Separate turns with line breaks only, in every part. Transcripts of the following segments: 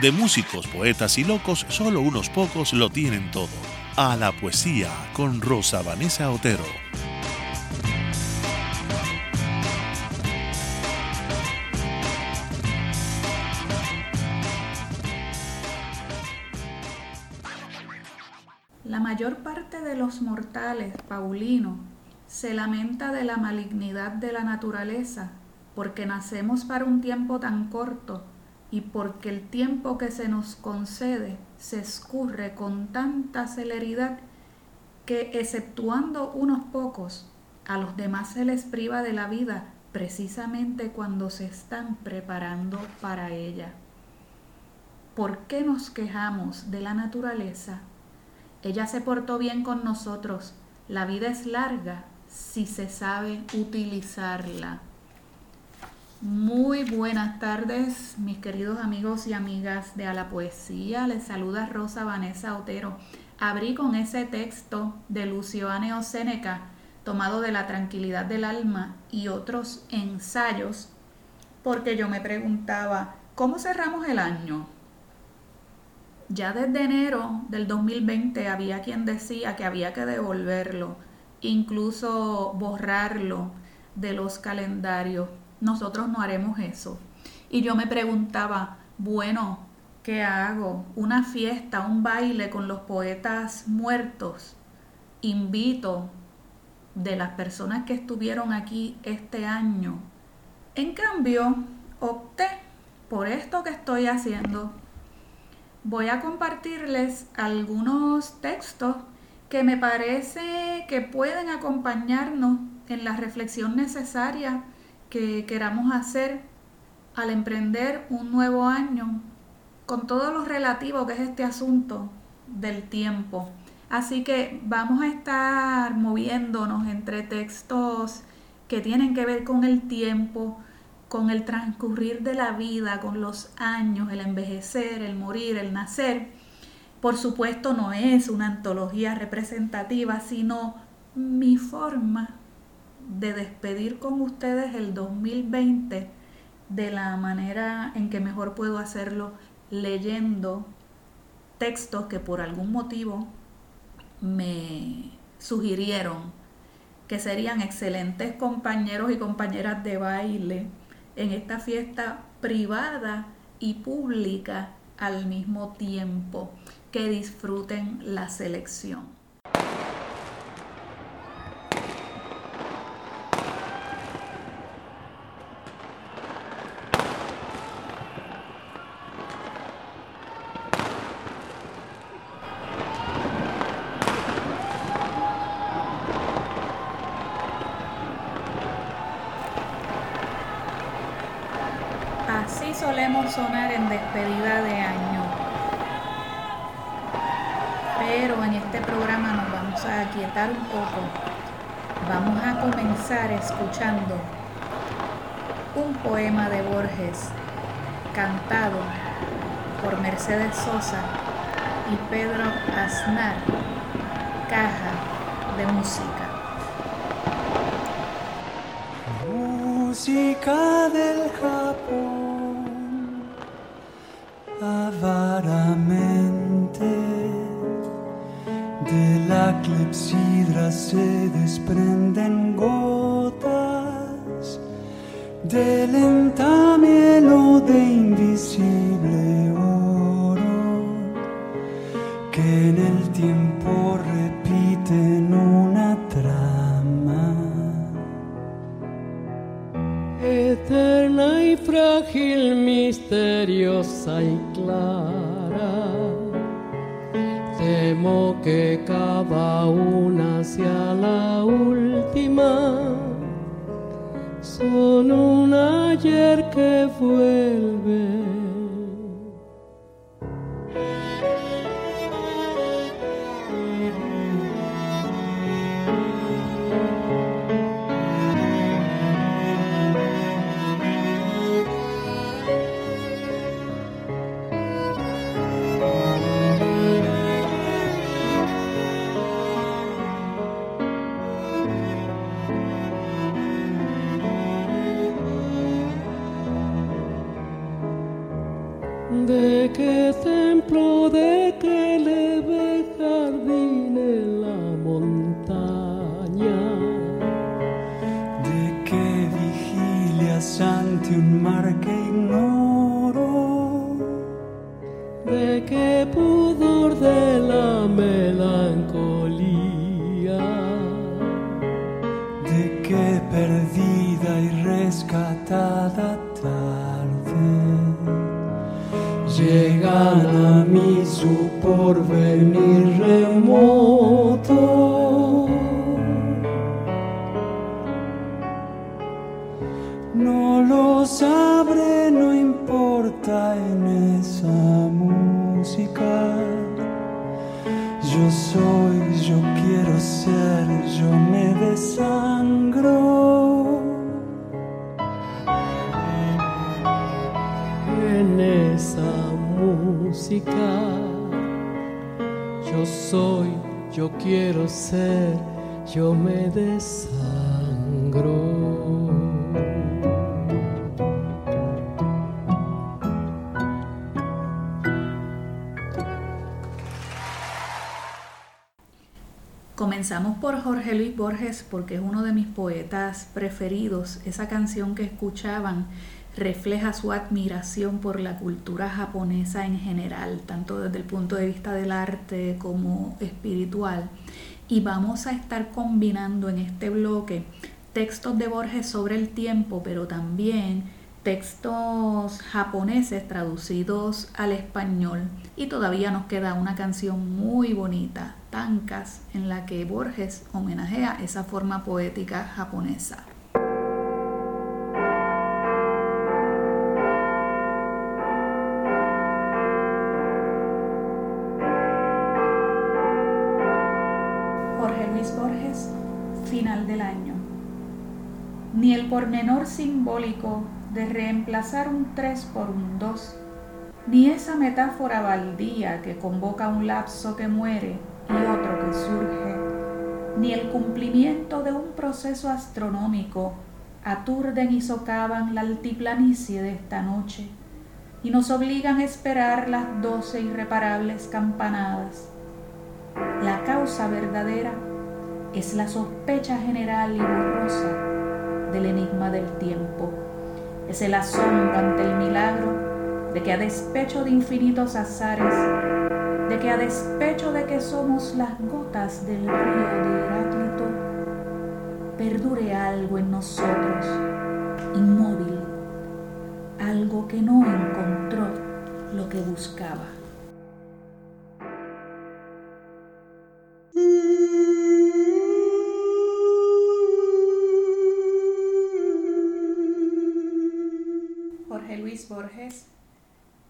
de músicos, poetas y locos, solo unos pocos lo tienen todo. A la poesía con Rosa Vanessa Otero.
La mayor parte de los mortales, Paulino, se lamenta de la malignidad de la naturaleza, porque nacemos para un tiempo tan corto y porque el tiempo que se nos concede se escurre con tanta celeridad que, exceptuando unos pocos, a los demás se les priva de la vida precisamente cuando se están preparando para ella. ¿Por qué nos quejamos de la naturaleza? Ella se portó bien con nosotros. La vida es larga si se sabe utilizarla. Muy buenas tardes, mis queridos amigos y amigas de A la Poesía. Les saluda Rosa Vanessa Otero. Abrí con ese texto de Lucio Aneo Séneca, tomado de La Tranquilidad del Alma y otros ensayos, porque yo me preguntaba, ¿cómo cerramos el año? Ya desde enero del 2020 había quien decía que había que devolverlo, incluso borrarlo de los calendarios nosotros no haremos eso. Y yo me preguntaba, bueno, ¿qué hago? ¿Una fiesta, un baile con los poetas muertos? Invito de las personas que estuvieron aquí este año. En cambio, opté por esto que estoy haciendo. Voy a compartirles algunos textos que me parece que pueden acompañarnos en la reflexión necesaria que queramos hacer al emprender un nuevo año con todo lo relativo que es este asunto del tiempo. Así que vamos a estar moviéndonos entre textos que tienen que ver con el tiempo, con el transcurrir de la vida, con los años, el envejecer, el morir, el nacer. Por supuesto no es una antología representativa, sino mi forma de despedir con ustedes el 2020 de la manera en que mejor puedo hacerlo leyendo textos que por algún motivo me sugirieron que serían excelentes compañeros y compañeras de baile en esta fiesta privada y pública al mismo tiempo que disfruten la selección. Sonar en despedida de año. Pero en este programa nos vamos a aquietar un poco. Vamos a comenzar escuchando un poema de Borges cantado por Mercedes Sosa y Pedro Aznar, Caja de Música.
Música del de que le ve jardín en la montaña.
De que vigilias ante un mar llegan a mí su porvenir quiero ser, yo me desangro.
Comenzamos por Jorge Luis Borges porque es uno de mis poetas preferidos. Esa canción que escuchaban refleja su admiración por la cultura japonesa en general, tanto desde el punto de vista del arte como espiritual. Y vamos a estar combinando en este bloque textos de Borges sobre el tiempo, pero también textos japoneses traducidos al español. Y todavía nos queda una canción muy bonita, Tankas, en la que Borges homenajea esa forma poética japonesa. El pormenor simbólico de reemplazar un 3 por un 2, ni esa metáfora baldía que convoca un lapso que muere y otro que surge, ni el cumplimiento de un proceso astronómico aturden y socavan la altiplanicie de esta noche y nos obligan a esperar las doce irreparables campanadas. La causa verdadera es la sospecha general y borrosa del enigma del tiempo. Es el asombro ante el milagro de que a despecho de infinitos azares, de que a despecho de que somos las gotas del río de Heráclito, perdure algo en nosotros, inmóvil, algo que no encontró lo que buscaba. Borges,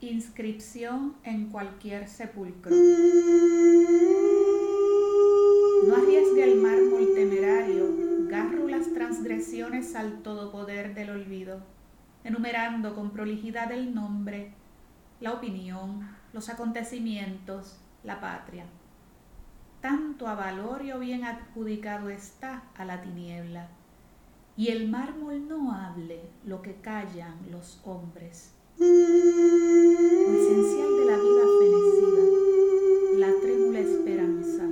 inscripción en cualquier sepulcro. No arriesgue el mármol temerario, garro las transgresiones al todopoder del olvido, enumerando con prolijidad el nombre, la opinión, los acontecimientos, la patria. Tanto a valor y o bien adjudicado está a la tiniebla y el mármol no hable lo que callan los hombres. Lo esencial de la vida fenecida, la trémula esperanza,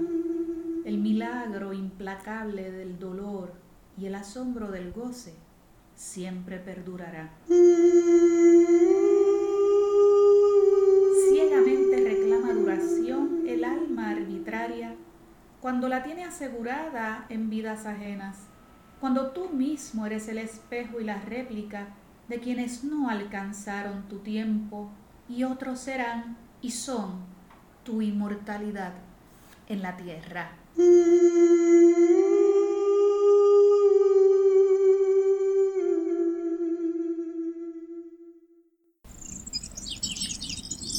el milagro implacable del dolor y el asombro del goce, siempre perdurará. Ciegamente reclama duración el alma arbitraria cuando la tiene asegurada en vidas ajenas cuando tú mismo eres el espejo y la réplica de quienes no alcanzaron tu tiempo y otros serán y son tu inmortalidad en la tierra.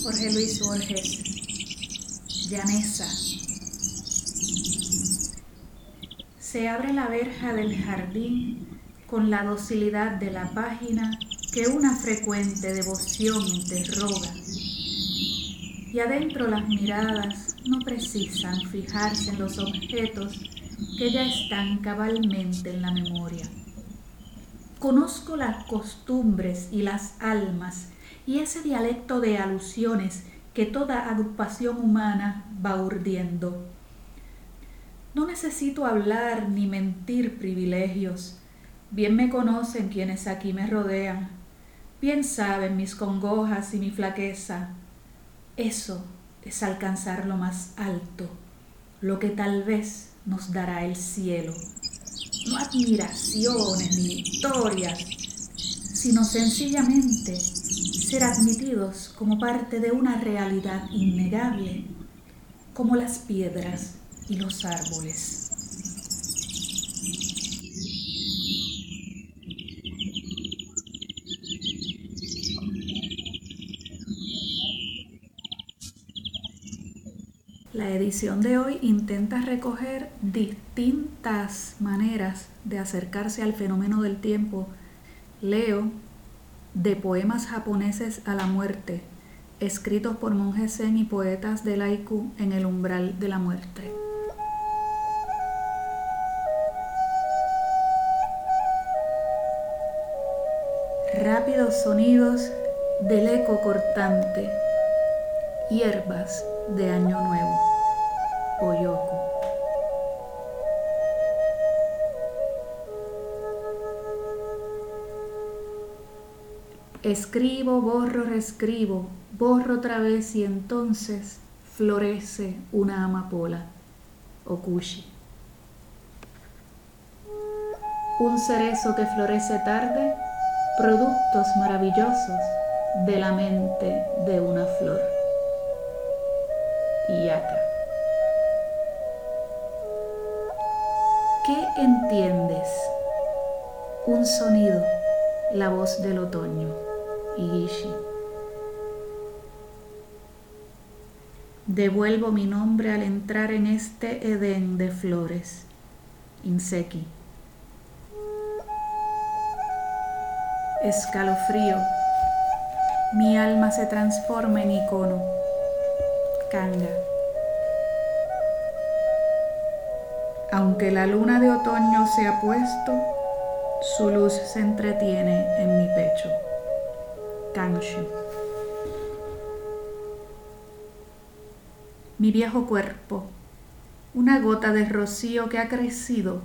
Jorge Luis Borges, Llanesa, se abre la verja del jardín con la docilidad de la página que una frecuente devoción interroga. Y adentro las miradas no precisan fijarse en los objetos que ya están cabalmente en la memoria. Conozco las costumbres y las almas y ese dialecto de alusiones que toda agrupación humana va urdiendo. No necesito hablar ni mentir privilegios. Bien me conocen quienes aquí me rodean. Bien saben mis congojas y mi flaqueza. Eso es alcanzar lo más alto, lo que tal vez nos dará el cielo. No admiraciones ni victorias, sino sencillamente ser admitidos como parte de una realidad innegable, como las piedras los árboles. La edición de hoy intenta recoger distintas maneras de acercarse al fenómeno del tiempo. Leo de poemas japoneses a la muerte, escritos por monjes y poetas del haiku en el umbral de la muerte. Rápidos sonidos del eco cortante, hierbas de año nuevo, Oyoko. Escribo, borro, reescribo, borro otra vez y entonces florece una amapola, Okushi. Un cerezo que florece tarde, productos maravillosos de la mente de una flor. Yaka. ¿Qué entiendes? Un sonido, la voz del otoño. Devuelvo mi nombre al entrar en este Edén de flores. Inseki. Escalofrío. Mi alma se transforma en icono. Kanga. Aunque la luna de otoño se ha puesto, su luz se entretiene en mi pecho. Mi viejo cuerpo, una gota de rocío que ha crecido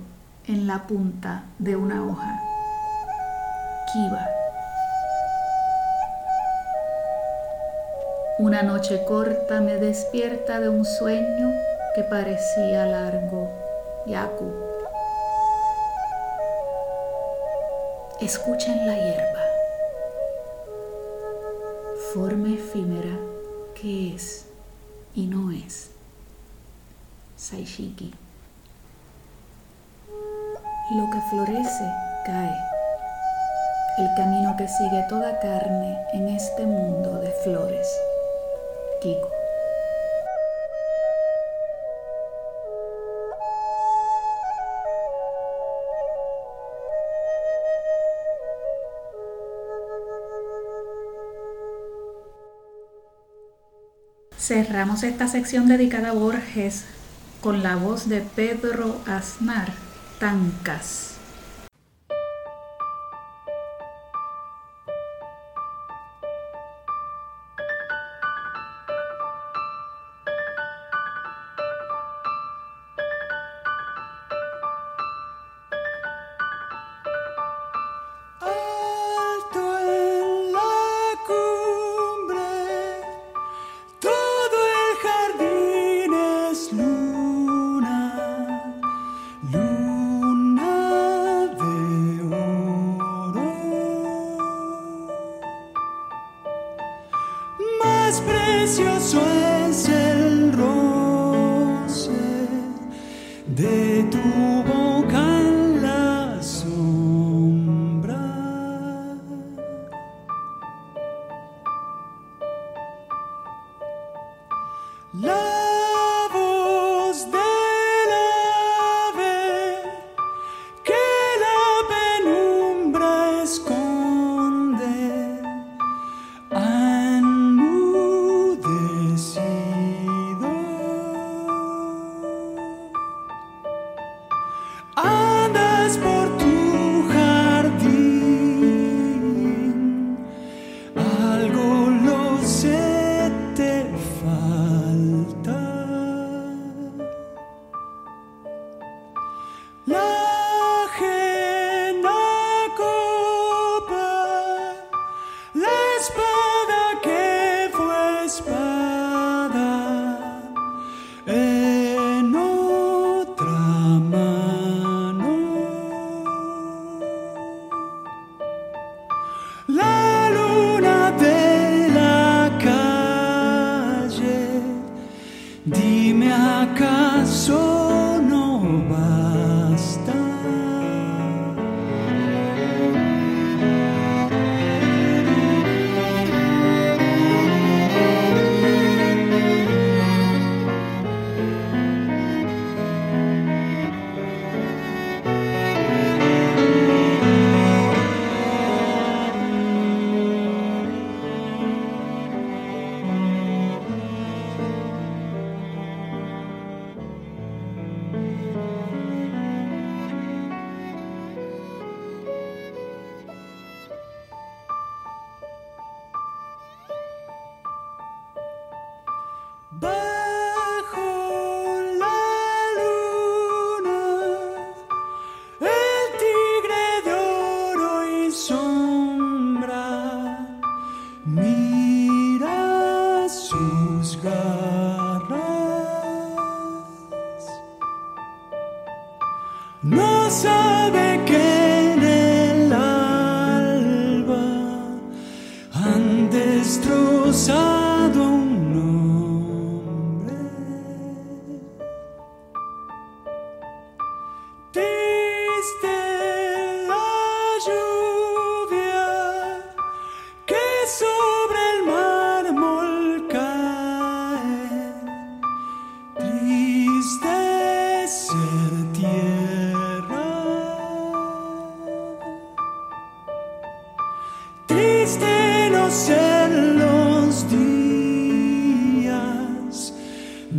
en la punta de una hoja. Una noche corta me despierta de un sueño que parecía largo. Yaku. Escuchen la hierba forma efímera que es y no es. Saishiki. Lo que florece cae. El camino que sigue toda carne en este mundo de flores. Kiko. Cerramos esta sección dedicada a Borges con la voz de Pedro Aznar, Tancas.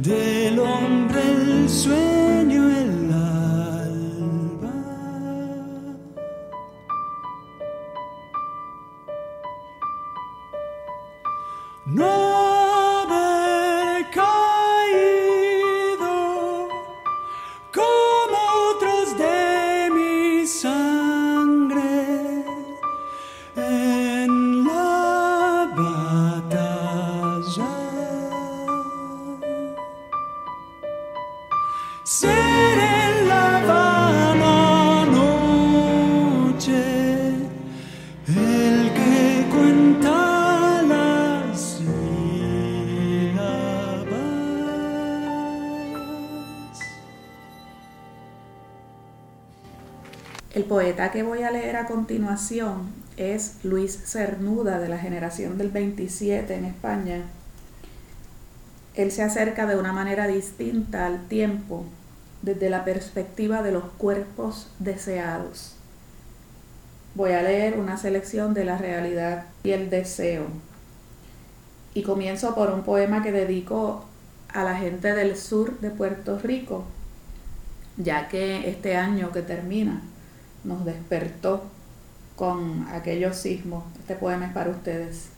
Del hombre, el sueño, que
voy a leer a continuación es Luis Cernuda de la generación del 27 en España. Él se acerca de una manera distinta al tiempo desde la perspectiva de los cuerpos deseados. Voy a leer una selección de la realidad y el deseo. Y comienzo por un poema que dedico a la gente del sur de Puerto Rico, ya que este año que termina nos despertó con aquellos sismos. Este poema es para ustedes.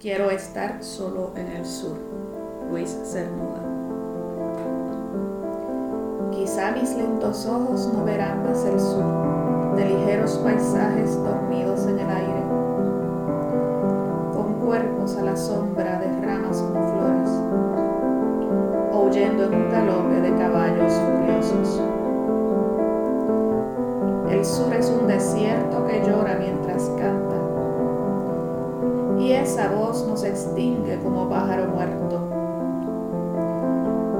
Quiero estar solo en el sur. Luis Cernuda. Quizá mis lentos ojos no verán más el sur, de ligeros paisajes dormidos en el aire, con cuerpos a la sombra de ramas como flores, o huyendo en un galope de caballos furiosos. El sur es un desierto que llora mientras canta, y esa voz nos extingue como pájaro muerto.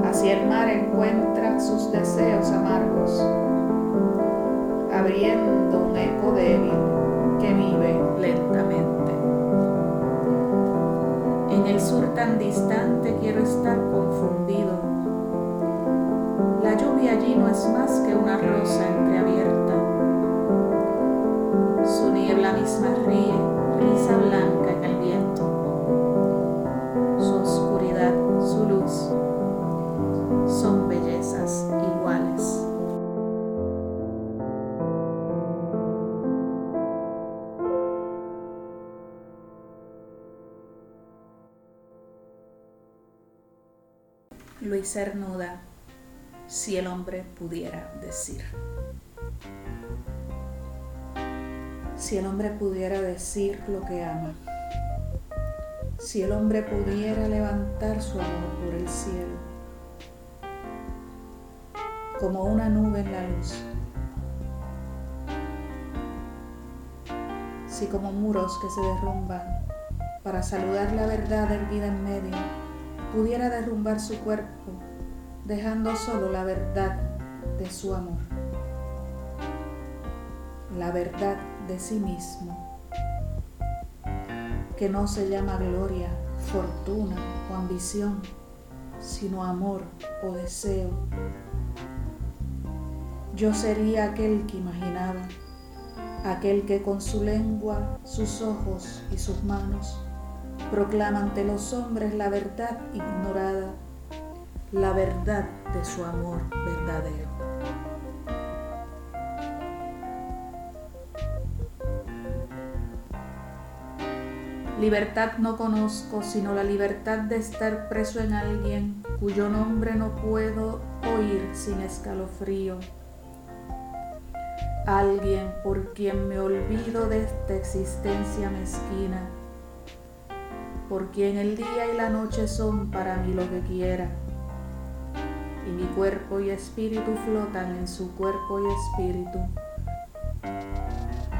Así el mar encuentra sus deseos amargos, abriendo un eco débil que vive lentamente. En el sur tan distante quiero estar confundido. La lluvia allí no es más que una rosa entreabierta. Niebla misma ríe, risa blanca en el viento. Su oscuridad, su luz, son bellezas iguales. Luis Cernuda, si el hombre pudiera decir. Si el hombre pudiera decir lo que ama. Si el hombre pudiera levantar su amor por el cielo. Como una nube en la luz. Si como muros que se derrumban para saludar la verdad erguida en medio pudiera derrumbar su cuerpo, dejando solo la verdad de su amor, la verdad de sí mismo, que no se llama gloria, fortuna o ambición, sino amor o deseo. Yo sería aquel que imaginaba, aquel que con su lengua, sus ojos y sus manos proclama ante los hombres la verdad ignorada, la verdad de su amor verdadero. Libertad no conozco, sino la libertad de estar preso en alguien cuyo nombre no puedo oír sin escalofrío. Alguien por quien me olvido de esta existencia mezquina, por quien el día y la noche son para mí lo que quiera, y mi cuerpo y espíritu flotan en su cuerpo y espíritu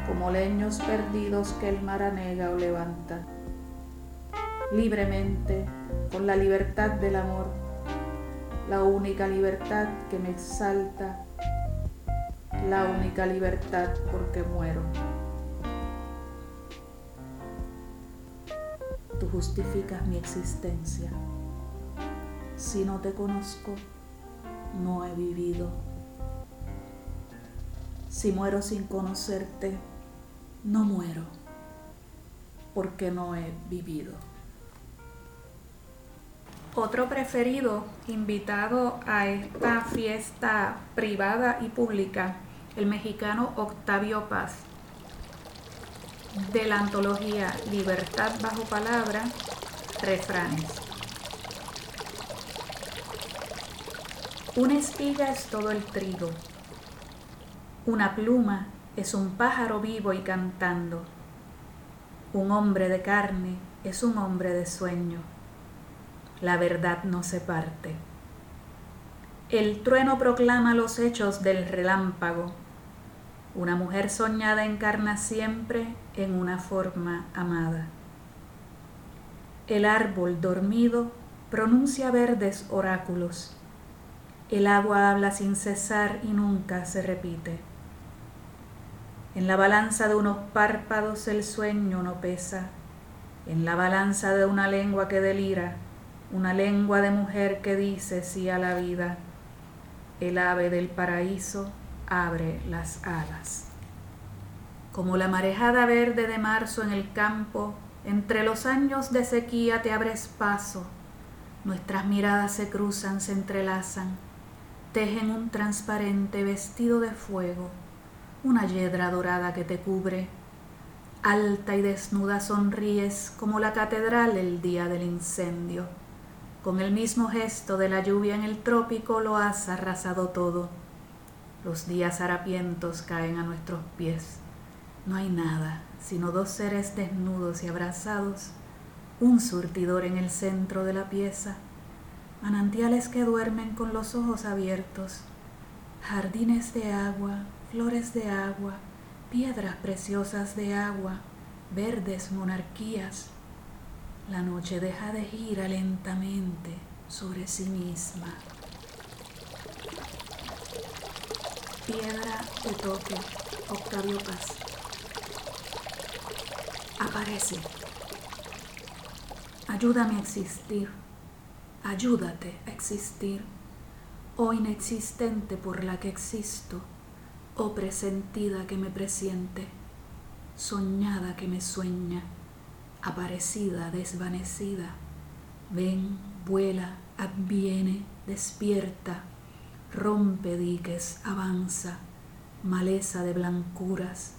como leños perdidos que el mar anega o levanta. Libremente, con la libertad del amor, la única libertad que me exalta, la única libertad porque muero. Tú justificas mi existencia. Si no te conozco, no he vivido. Si muero sin conocerte, no muero porque no he vivido. Otro preferido invitado a esta fiesta privada y pública, el mexicano Octavio Paz, de la antología Libertad bajo palabra, refranes. Una espiga es todo el trigo, una pluma es un pájaro vivo y cantando. Un hombre de carne es un hombre de sueño. La verdad no se parte. El trueno proclama los hechos del relámpago. Una mujer soñada encarna siempre en una forma amada. El árbol dormido pronuncia verdes oráculos. El agua habla sin cesar y nunca se repite. En la balanza de unos párpados el sueño no pesa. En la balanza de una lengua que delira, una lengua de mujer que dice sí a la vida. El ave del paraíso abre las alas. Como la marejada verde de marzo en el campo, entre los años de sequía te abres paso. Nuestras miradas se cruzan, se entrelazan, tejen un transparente vestido de fuego una yedra dorada que te cubre. Alta y desnuda sonríes como la catedral el día del incendio. Con el mismo gesto de la lluvia en el trópico lo has arrasado todo. Los días harapientos caen a nuestros pies. No hay nada, sino dos seres desnudos y abrazados, un surtidor en el centro de la pieza, manantiales que duermen con los ojos abiertos, jardines de agua, flores de agua, piedras preciosas de agua, verdes monarquías. La noche deja de girar lentamente sobre sí misma. Piedra de toque, Octavio Paz. Aparece. Ayúdame a existir. Ayúdate a existir. Oh inexistente por la que existo Oh presentida que me presiente, soñada que me sueña, aparecida, desvanecida, ven, vuela, adviene, despierta, rompe diques, avanza, maleza de blancuras,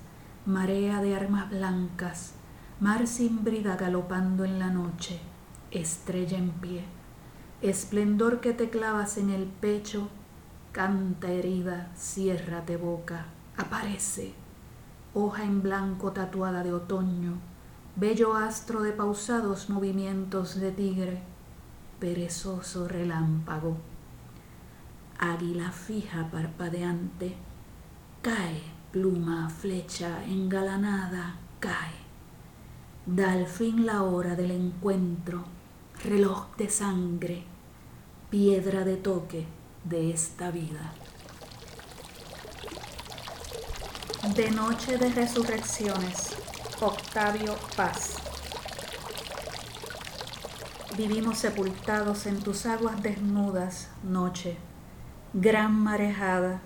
marea de armas blancas, mar sin brida galopando en la noche, estrella en pie, esplendor que te clavas en el pecho Canta herida, ciérrate boca, aparece, hoja en blanco tatuada de otoño, bello astro de pausados movimientos de tigre, perezoso relámpago, águila fija parpadeante, cae pluma, flecha engalanada, cae. Da al fin la hora del encuentro, reloj de sangre, piedra de toque de esta vida. De Noche de Resurrecciones, Octavio Paz. Vivimos sepultados en tus aguas desnudas, noche, gran marejada,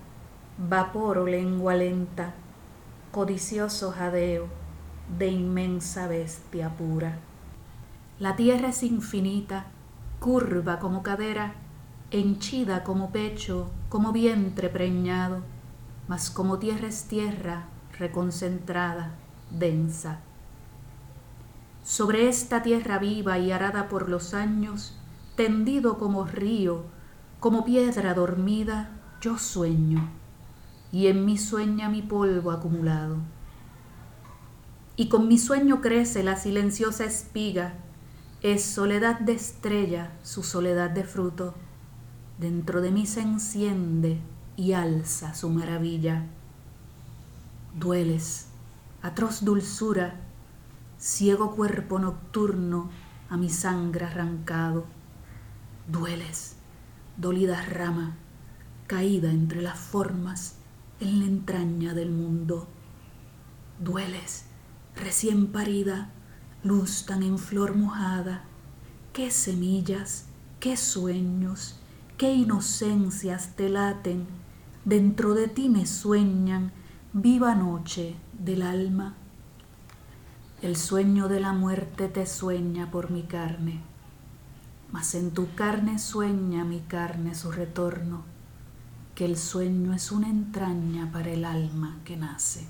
vapor o lengua lenta, codicioso jadeo de inmensa bestia pura. La tierra es infinita, curva como cadera, henchida como pecho, como vientre preñado, mas como tierra es tierra, reconcentrada, densa. Sobre esta tierra viva y arada por los años, tendido como río, como piedra dormida, yo sueño, y en mí sueña mi polvo acumulado. Y con mi sueño crece la silenciosa espiga, es soledad de estrella, su soledad de fruto. Dentro de mí se enciende y alza su maravilla. Dueles, atroz dulzura, ciego cuerpo nocturno a mi sangre arrancado. Dueles, dolida rama, caída entre las formas en la entraña del mundo. Dueles, recién parida, luz tan en flor mojada, qué semillas, qué sueños, qué inocencias te laten, dentro de ti me sueñan, viva noche del alma. El sueño de la muerte te sueña por mi carne mas en tu carne sueña mi carne su retorno, que el sueño es una entraña para el alma que nace.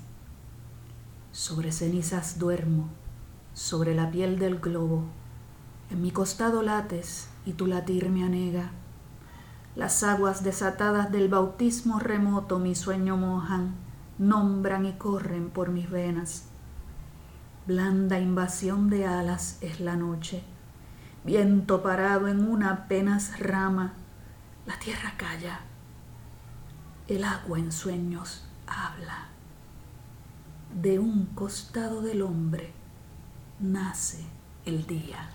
Sobre cenizas duermo, sobre la piel del globo, en mi costado lates y tu latir me anega. Las aguas desatadas del bautismo remoto mi sueño mojan, nombran y corren por mis venas. Blanda invasión de alas es la noche viento parado en una apenas rama, la tierra calla, el agua en sueños habla. De un costado del hombre nace el día.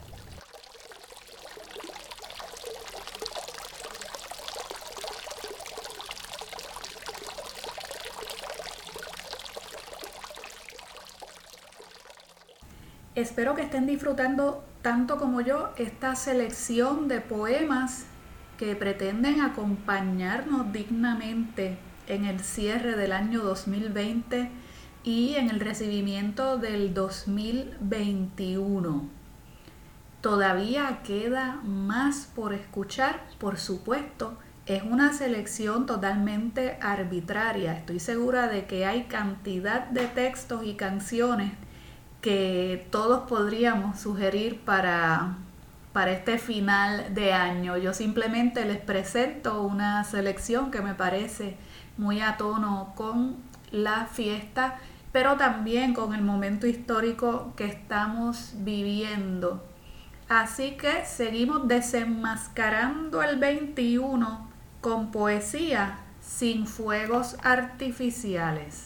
Espero que estén disfrutando tanto como yo esta selección de poemas que pretenden acompañarnos dignamente en el cierre del año 2020 y en el recibimiento del 2021. Todavía queda más por escuchar, por supuesto. Es una selección totalmente arbitraria. Estoy segura de que hay cantidad de textos y canciones que todos podríamos sugerir para, para este final de año. Yo simplemente les presento una selección que me parece muy a tono con la fiesta, pero también con el momento histórico que estamos viviendo. Así que seguimos desenmascarando el 21 con poesía sin fuegos artificiales.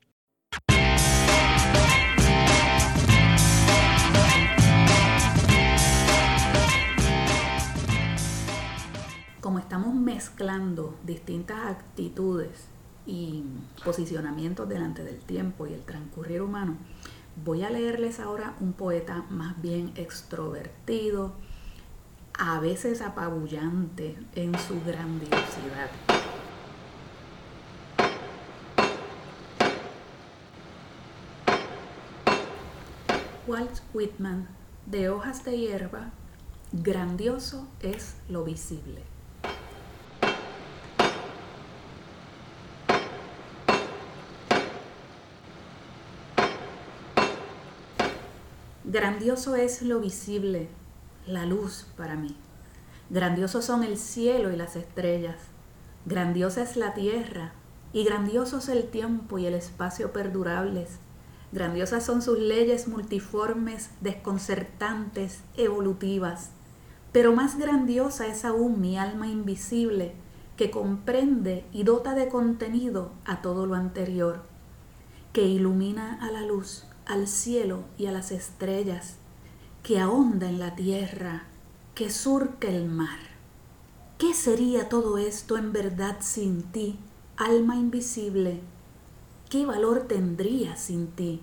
Como estamos mezclando distintas actitudes y posicionamientos delante del tiempo y el transcurrir humano, voy a leerles ahora un poeta más bien extrovertido, a veces apabullante en su grandiosidad. Walt Whitman, de hojas de hierba Grandioso es lo visible. Grandioso es lo visible, la luz para mí. Grandiosos son el cielo y las estrellas. Grandiosa es la tierra y grandiosos el tiempo y el espacio perdurables. Grandiosas son sus leyes multiformes, desconcertantes, evolutivas. Pero más grandiosa es aún mi alma invisible, que comprende y dota de contenido a todo lo anterior, que ilumina a la luz, al cielo y a las estrellas, que ahonda en la tierra, que surca el mar. ¿Qué sería todo esto en verdad sin ti, alma invisible? ¿Qué valor tendría sin ti?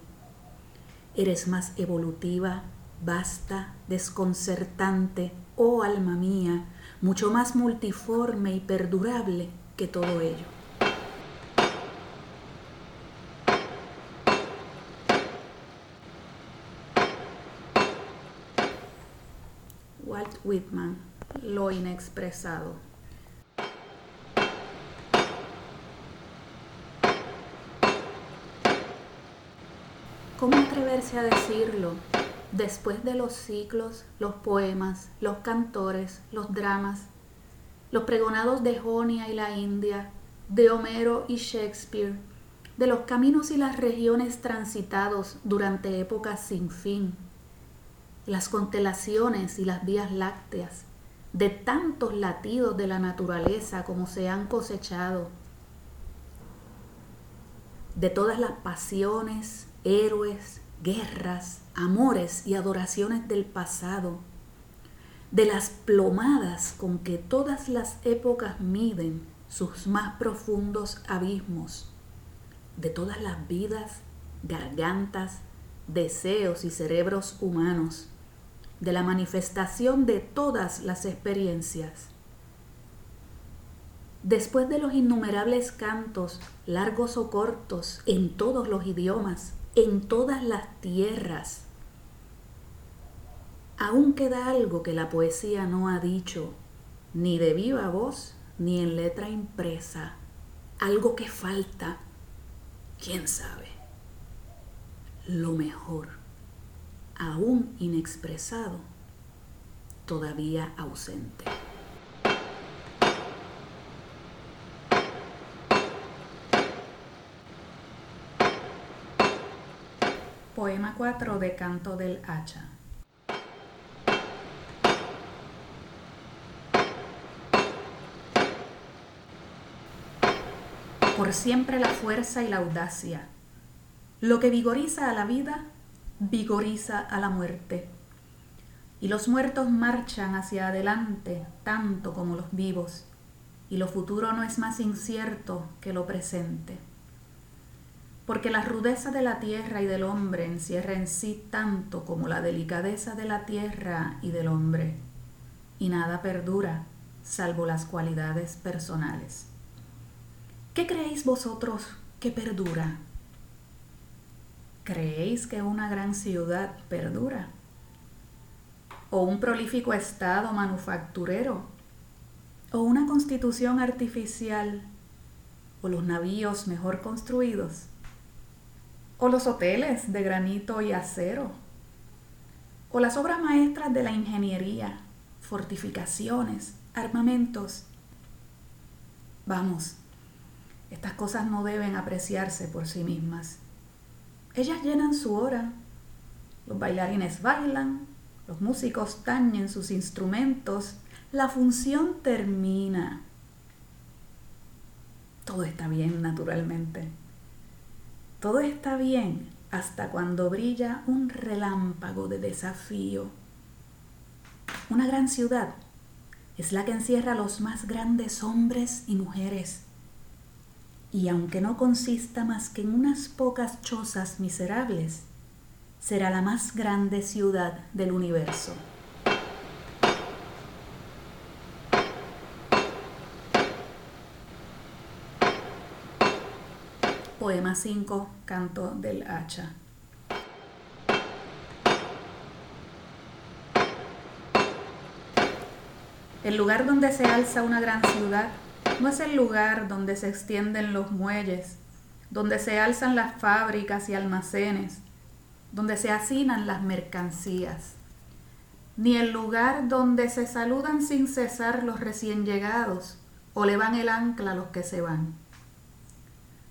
Eres más evolutiva, vasta, desconcertante, oh alma mía, mucho más multiforme y perdurable que todo ello. Walt Whitman, Lo inexpresado. ¿Cómo atreverse a decirlo? Después de los ciclos, los poemas, los cantores, los dramas, los pregonados de Jonia y la India, de Homero y Shakespeare, de los caminos y las regiones transitados durante épocas sin fin, las constelaciones y las vías lácteas, de tantos latidos de la naturaleza como se han cosechado, de todas las pasiones, héroes, guerras, amores y adoraciones del pasado, de las plomadas con que todas las épocas miden sus más profundos abismos, de todas las vidas, gargantas, deseos y cerebros humanos, de la manifestación de todas las experiencias. Después de los innumerables cantos, largos o cortos, en todos los idiomas, en todas las tierras, aún queda algo que la poesía no ha dicho, ni de viva voz, ni en letra impresa, algo que falta, quién sabe, lo mejor aún inexpresado, todavía ausente. Poema 4 de Canto del Hacha. Por siempre la fuerza y la audacia. Lo que vigoriza a la vida vigoriza a la muerte. Y los muertos marchan hacia adelante tanto como los vivos, y lo futuro no es más incierto que lo presente. Porque la rudeza de la tierra y del hombre encierra en sí tanto como la delicadeza de la tierra y del hombre, y nada perdura salvo las cualidades personales. ¿Qué creéis vosotros que perdura? ¿Creéis que una gran ciudad perdura? ¿O un prolífico estado manufacturero? ¿O una constitución artificial? ¿O los navíos mejor construidos? ¿O los hoteles de granito y acero? ¿O las obras maestras de la ingeniería, fortificaciones, armamentos? Vamos, estas cosas no deben apreciarse por sí mismas ellas llenan su hora. Los bailarines bailan, los músicos tañen sus instrumentos, la función termina. Todo está bien naturalmente. Todo está bien hasta cuando brilla un relámpago de desafío. Una gran ciudad es la que encierra a los más grandes hombres y mujeres y aunque no consista más que en unas pocas chozas miserables, será la más grande ciudad del universo. Poema 5, Canto del Hacha. El lugar donde se alza una gran ciudad no es el lugar donde se extienden los muelles, donde se alzan las fábricas y almacenes, donde se hacinan las mercancías, ni el lugar donde se saludan sin cesar los recién llegados o le van el ancla a los que se van,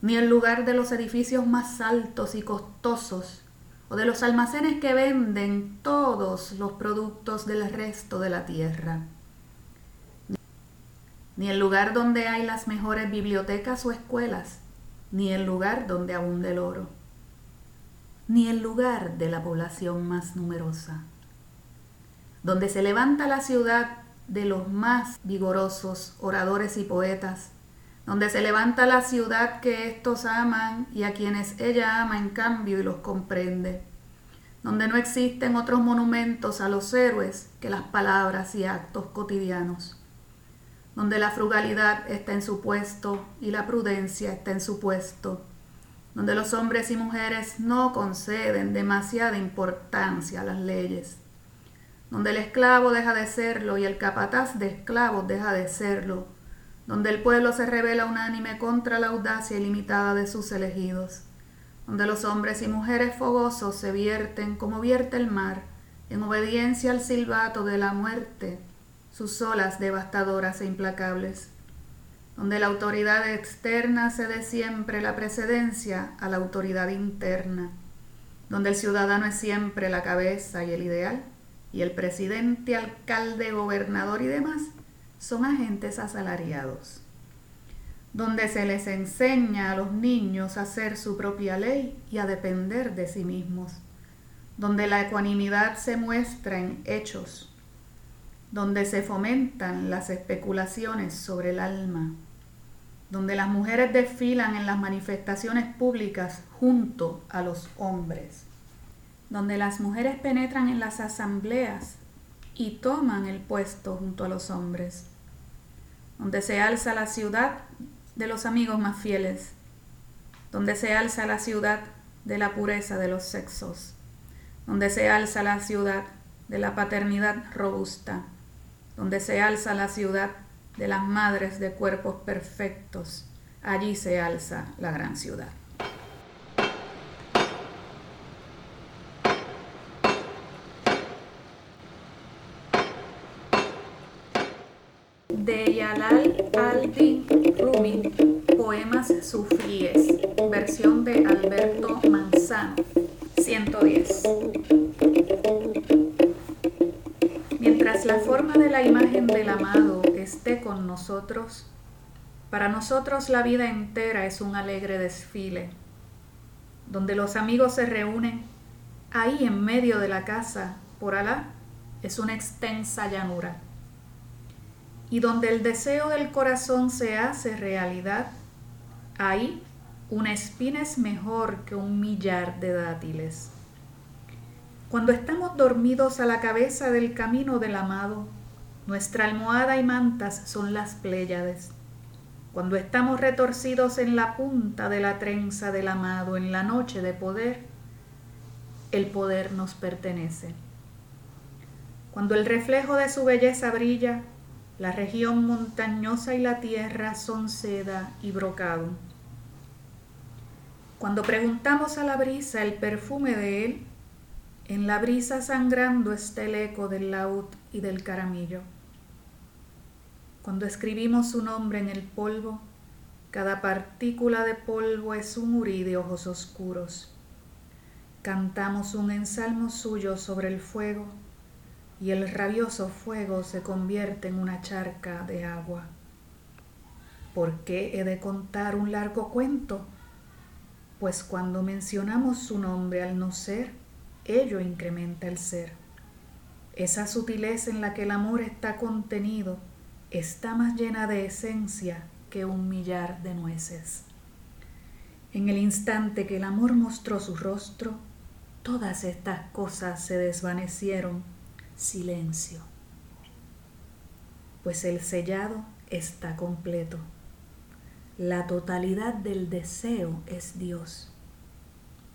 ni el lugar de los edificios más altos y costosos o de los almacenes que venden todos los productos del resto de la tierra, ni el lugar donde hay las mejores bibliotecas o escuelas, ni el lugar donde abunde el oro, ni el lugar de la población más numerosa, donde se levanta la ciudad de los más vigorosos oradores y poetas, donde se levanta la ciudad que estos aman y a quienes ella ama en cambio y los comprende, donde no existen otros monumentos a los héroes que las palabras y actos cotidianos donde la frugalidad está en su puesto y la prudencia está en su puesto, donde los hombres y mujeres no conceden demasiada importancia a las leyes, donde el esclavo deja de serlo y el capataz de esclavos deja de serlo, donde el pueblo se revela unánime contra la audacia ilimitada de sus elegidos, donde los hombres y mujeres fogosos se vierten como vierte el mar, en obediencia al silbato de la muerte, sus olas devastadoras e implacables, donde la autoridad externa cede siempre la precedencia a la autoridad interna, donde el ciudadano es siempre la cabeza y el ideal, y el presidente, alcalde, gobernador y demás son agentes asalariados, donde se les enseña a los niños a hacer su propia ley y a depender de sí mismos, donde la ecuanimidad se muestra en hechos, donde se fomentan las especulaciones sobre el alma, donde las mujeres desfilan en las manifestaciones públicas junto a los hombres, donde las mujeres penetran en las asambleas y toman el puesto junto a los hombres, donde se alza la ciudad de los amigos más fieles, donde se alza la ciudad de la pureza de los sexos, donde se alza la ciudad de la paternidad robusta, donde se alza la ciudad de las madres de cuerpos perfectos, allí se alza la gran ciudad. De Yalal al-Din Rumi, Poemas Sufíes, versión de Alberto Manzano, 110. La forma de la imagen del amado esté con nosotros, para nosotros la vida entera es un alegre desfile, donde los amigos se reúnen, ahí en medio de la casa, por Alá, es una extensa llanura. Y donde el deseo del corazón se hace realidad, ahí una espina es mejor que un millar de dátiles. Cuando estamos dormidos a la cabeza del camino del amado, nuestra almohada y mantas son las Pléyades. Cuando estamos retorcidos en la punta de la trenza del amado en la noche de poder, el poder nos pertenece. Cuando el reflejo de su belleza brilla, la región montañosa y la tierra son seda y brocado. Cuando preguntamos a la brisa el perfume de él, en la brisa sangrando está el eco del laúd y del caramillo. Cuando escribimos su nombre en el polvo, cada partícula de polvo es un urí de ojos oscuros. Cantamos un ensalmo suyo sobre el fuego y el rabioso fuego se convierte en una charca de agua. ¿Por qué he de contar un largo cuento? Pues cuando mencionamos su nombre al no ser, ello incrementa el ser. Esa sutileza en la que el amor está contenido está más llena de esencia que un millar de nueces. En el instante que el amor mostró su rostro, todas estas cosas se desvanecieron. Silencio. Pues el sellado está completo. La totalidad del deseo es Dios,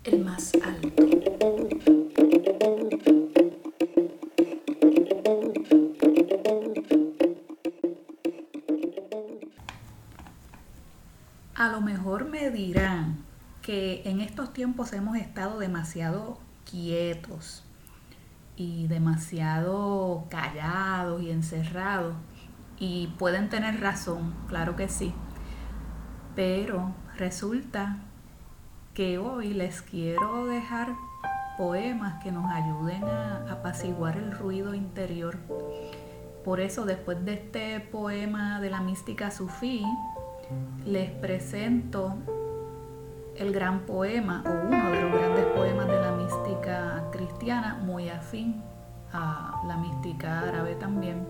el más alto. A lo mejor me dirán que en estos tiempos hemos estado demasiado quietos y demasiado callados y encerrados. Y pueden tener razón, claro que sí. Pero resulta que hoy les quiero dejar poemas que nos ayuden a apaciguar el ruido interior. Por eso, después de este poema de la mística sufí, les presento el gran poema o uno de los grandes poemas de la mística cristiana, muy afín a la mística árabe también,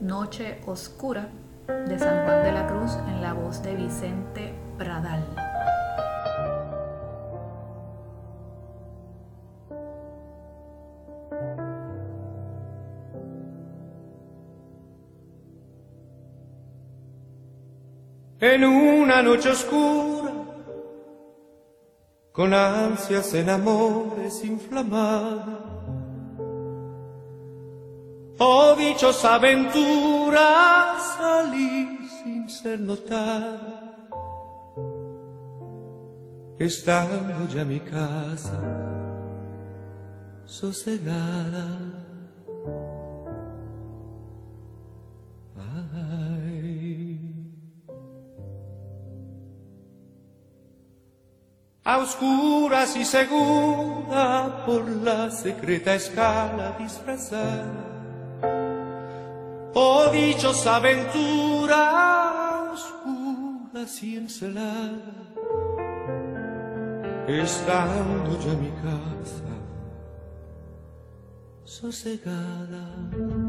Noche Oscura de San Juan de la Cruz en la voz de Vicente Pradal.
En una noche oscura, con ansias en amores inflamada. Oh dichosa aventura, salí sin ser notada, estando ya mi casa sosegada. A oscuras y segura por la secreta escala disfrazada. Oh dichosa aventura, oscuras y encelada, estando ya mi casa sosegada.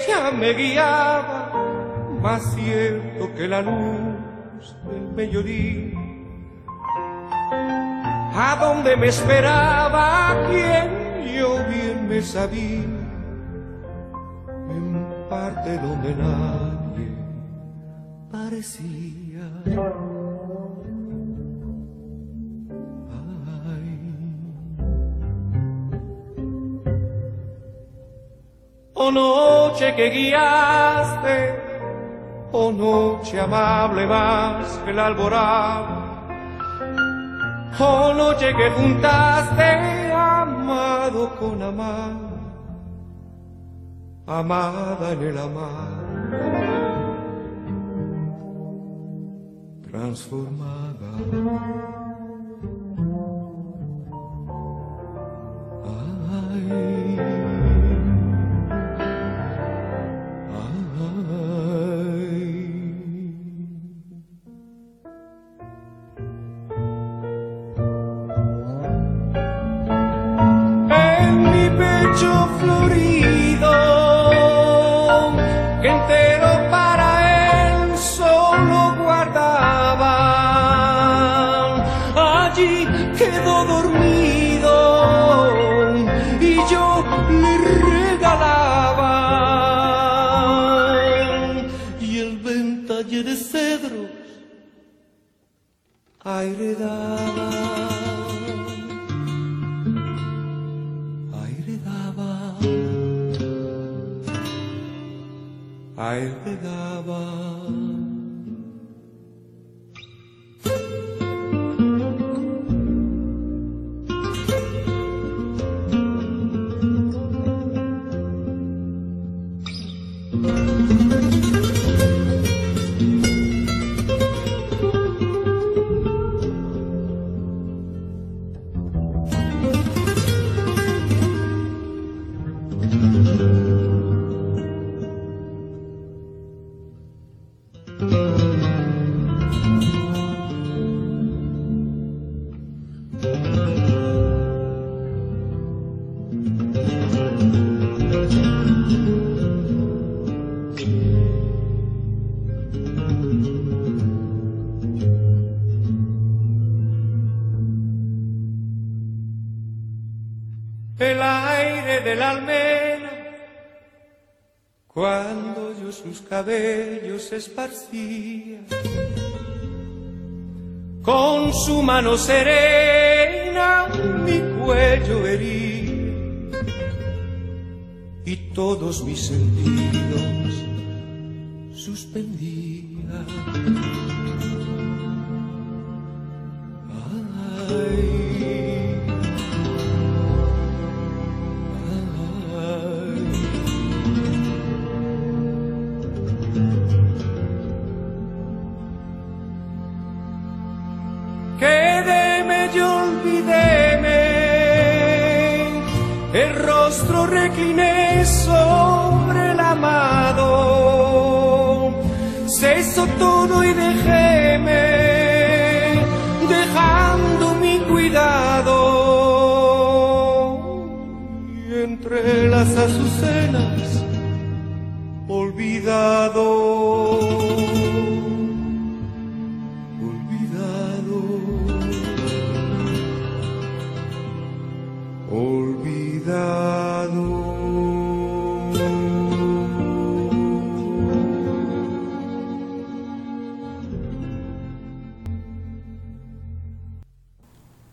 Aquella me guiaba más cierto que la luz del mediodía. A donde me esperaba quien yo bien me sabía, en parte donde nadie parecía. Oh noche que guiaste, oh noche amable más que la alborada, oh noche que juntaste amado con amada, amada en el amar, transformada. Cabellos esparcía, con su mano serena mi cuello hería y todos mis sentidos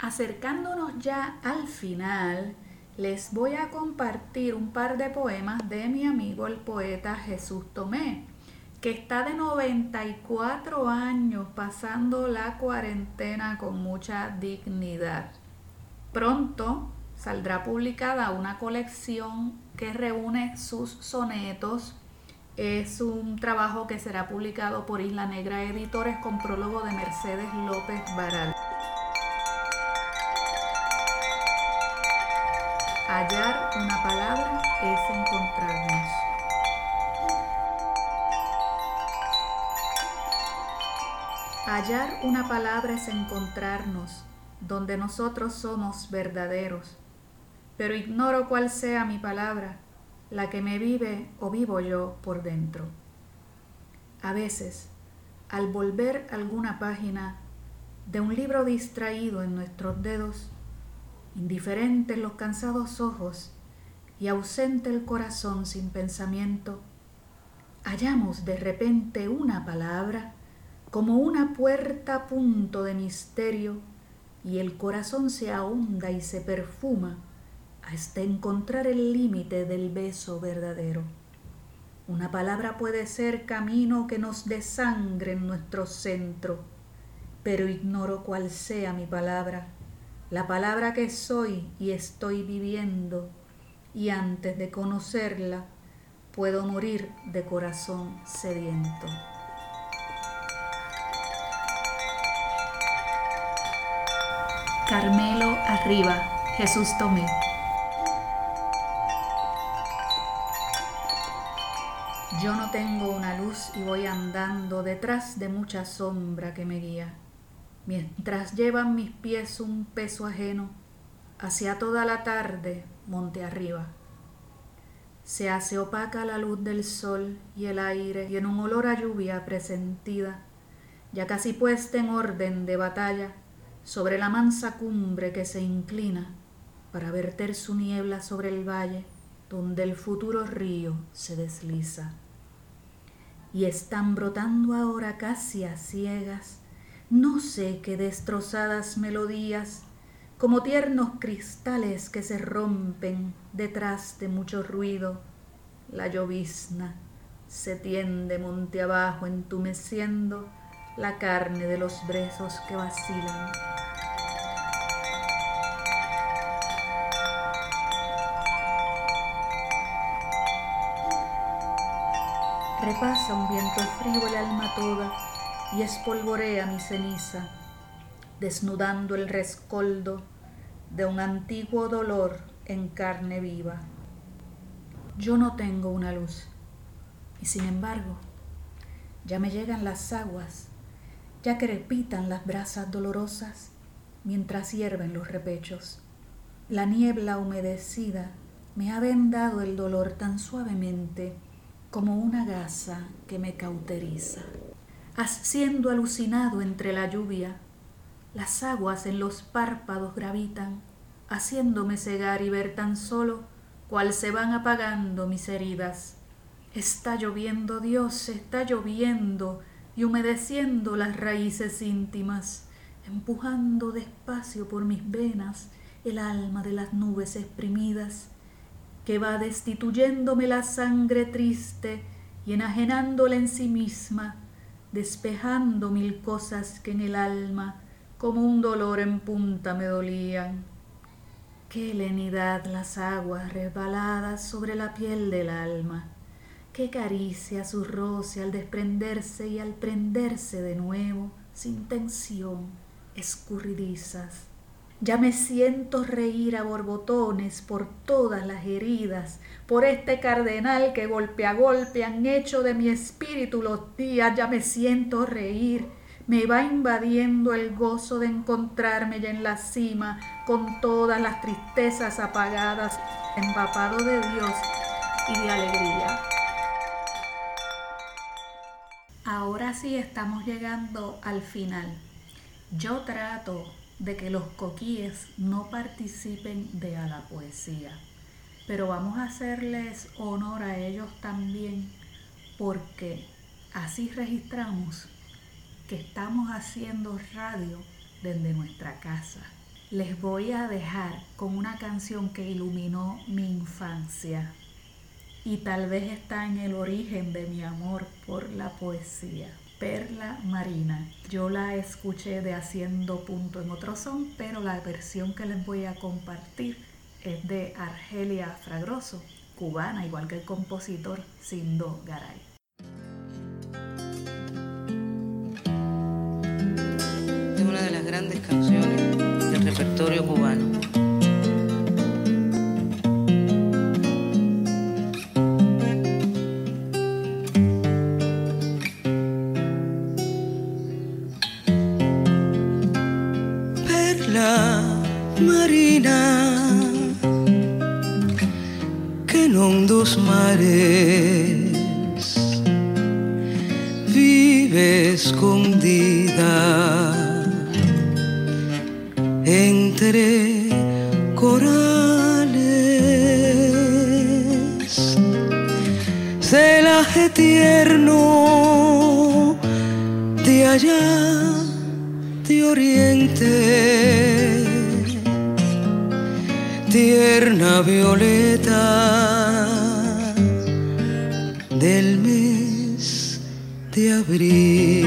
Acercándonos ya al final, les voy a compartir un par de poemas de mi amigo el poeta Jesús Tomé, que está de 94 años pasando la cuarentena con mucha dignidad. Pronto saldrá publicada una colección que reúne sus sonetos. Es un trabajo que será publicado por Isla Negra Editores con prólogo de Mercedes López Baral. Hallar una palabra es encontrarnos. Hallar una palabra es encontrarnos donde nosotros somos verdaderos, pero ignoro cuál sea mi palabra, la que me vive o vivo yo por dentro. A veces, al volver alguna página de un libro distraído en nuestros dedos, indiferentes los cansados ojos y ausente el corazón sin pensamiento, hallamos de repente una palabra como una puerta a punto de misterio y el corazón se ahonda y se perfuma hasta encontrar el límite del beso verdadero. Una palabra puede ser camino que nos desangre en nuestro centro, pero ignoro cuál sea mi palabra, la palabra que soy y estoy viviendo, y antes de conocerla puedo morir de corazón sediento. Carmelo arriba, Jesús Tomé. Yo no tengo una luz y voy andando detrás de mucha sombra que me guía, mientras llevan mis pies un peso ajeno hacia toda la tarde monte arriba. Se hace opaca la luz del sol y el aire y en un olor a lluvia presentida, ya casi puesta en orden de batalla, sobre la mansa cumbre que se inclina para verter su niebla sobre el valle donde el futuro río se desliza. Y están brotando ahora casi a ciegas, no sé qué destrozadas melodías, como tiernos cristales que se rompen detrás de mucho ruido. La llovizna se tiende monte abajo entumeciendo la carne de los brezos que vacilan. Repasa un viento frío el alma toda y espolvorea mi ceniza, desnudando el rescoldo de un antiguo dolor en carne viva. Yo no tengo una luz y sin embargo ya me llegan las aguas, ya crepitan las brasas dolorosas, mientras hierven los repechos. La niebla humedecida me ha vendado el dolor tan suavemente como una gasa que me cauteriza. Siendo alucinado entre la lluvia, las aguas en los párpados gravitan, haciéndome cegar y ver tan solo cual se van apagando mis heridas. Está lloviendo, Dios, está lloviendo y humedeciendo las raíces íntimas, empujando despacio por mis venas el alma de las nubes exprimidas, que va destituyéndome la sangre triste y enajenándola en sí misma, despejando mil cosas que en el alma como un dolor en punta me dolían. Qué lenidad las aguas resbaladas sobre la piel del alma, qué caricia su roce al desprenderse y al prenderse de nuevo, sin tensión, escurridizas ya me siento reír a borbotones por todas las heridas, por este cardenal que golpe a golpe han hecho de mi espíritu los días, ya me siento reír. Me va invadiendo el gozo de encontrarme ya en la cima con todas las tristezas apagadas, empapado de Dios y de alegría. Ahora sí estamos llegando al final. Yo trato de que los coquíes no participen de a la poesía. Pero vamos a hacerles honor a ellos también porque así registramos que estamos haciendo radio desde nuestra casa. Les voy a dejar con una canción que iluminó mi infancia y tal vez está en el origen de mi amor por la poesía. Perla Marina. Yo la escuché de Haciendo Punto en otro son, pero la versión que les voy a compartir es de Argelia Fragroso, cubana, igual que el compositor Sindo Garay.
Es una de las grandes canciones del repertorio cubano.
tus mares, vive escondida entre corales. Celaje tierno de allá, de oriente, tierna violeta. Madrid.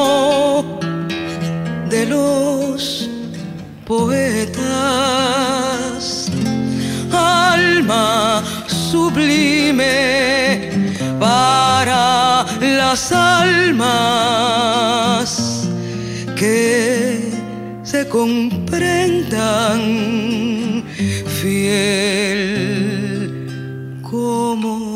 almas que se comprendan fiel como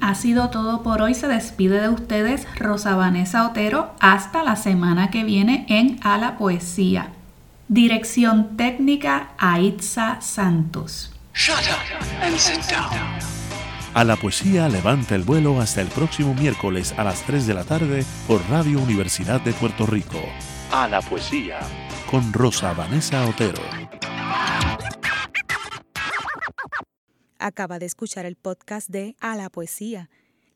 Ha sido todo por hoy. Se despide de ustedes Rosa Vanessa Otero. Hasta la semana que viene en A la Poesía. Dirección técnica Aitza Santos.
Shut up and sit down.
A la poesía levanta el vuelo hasta el próximo miércoles a las 3 de la tarde por Radio Universidad de Puerto Rico.
A la poesía.
Con Rosa Vanessa Otero.
Acaba de escuchar el podcast de A la poesía.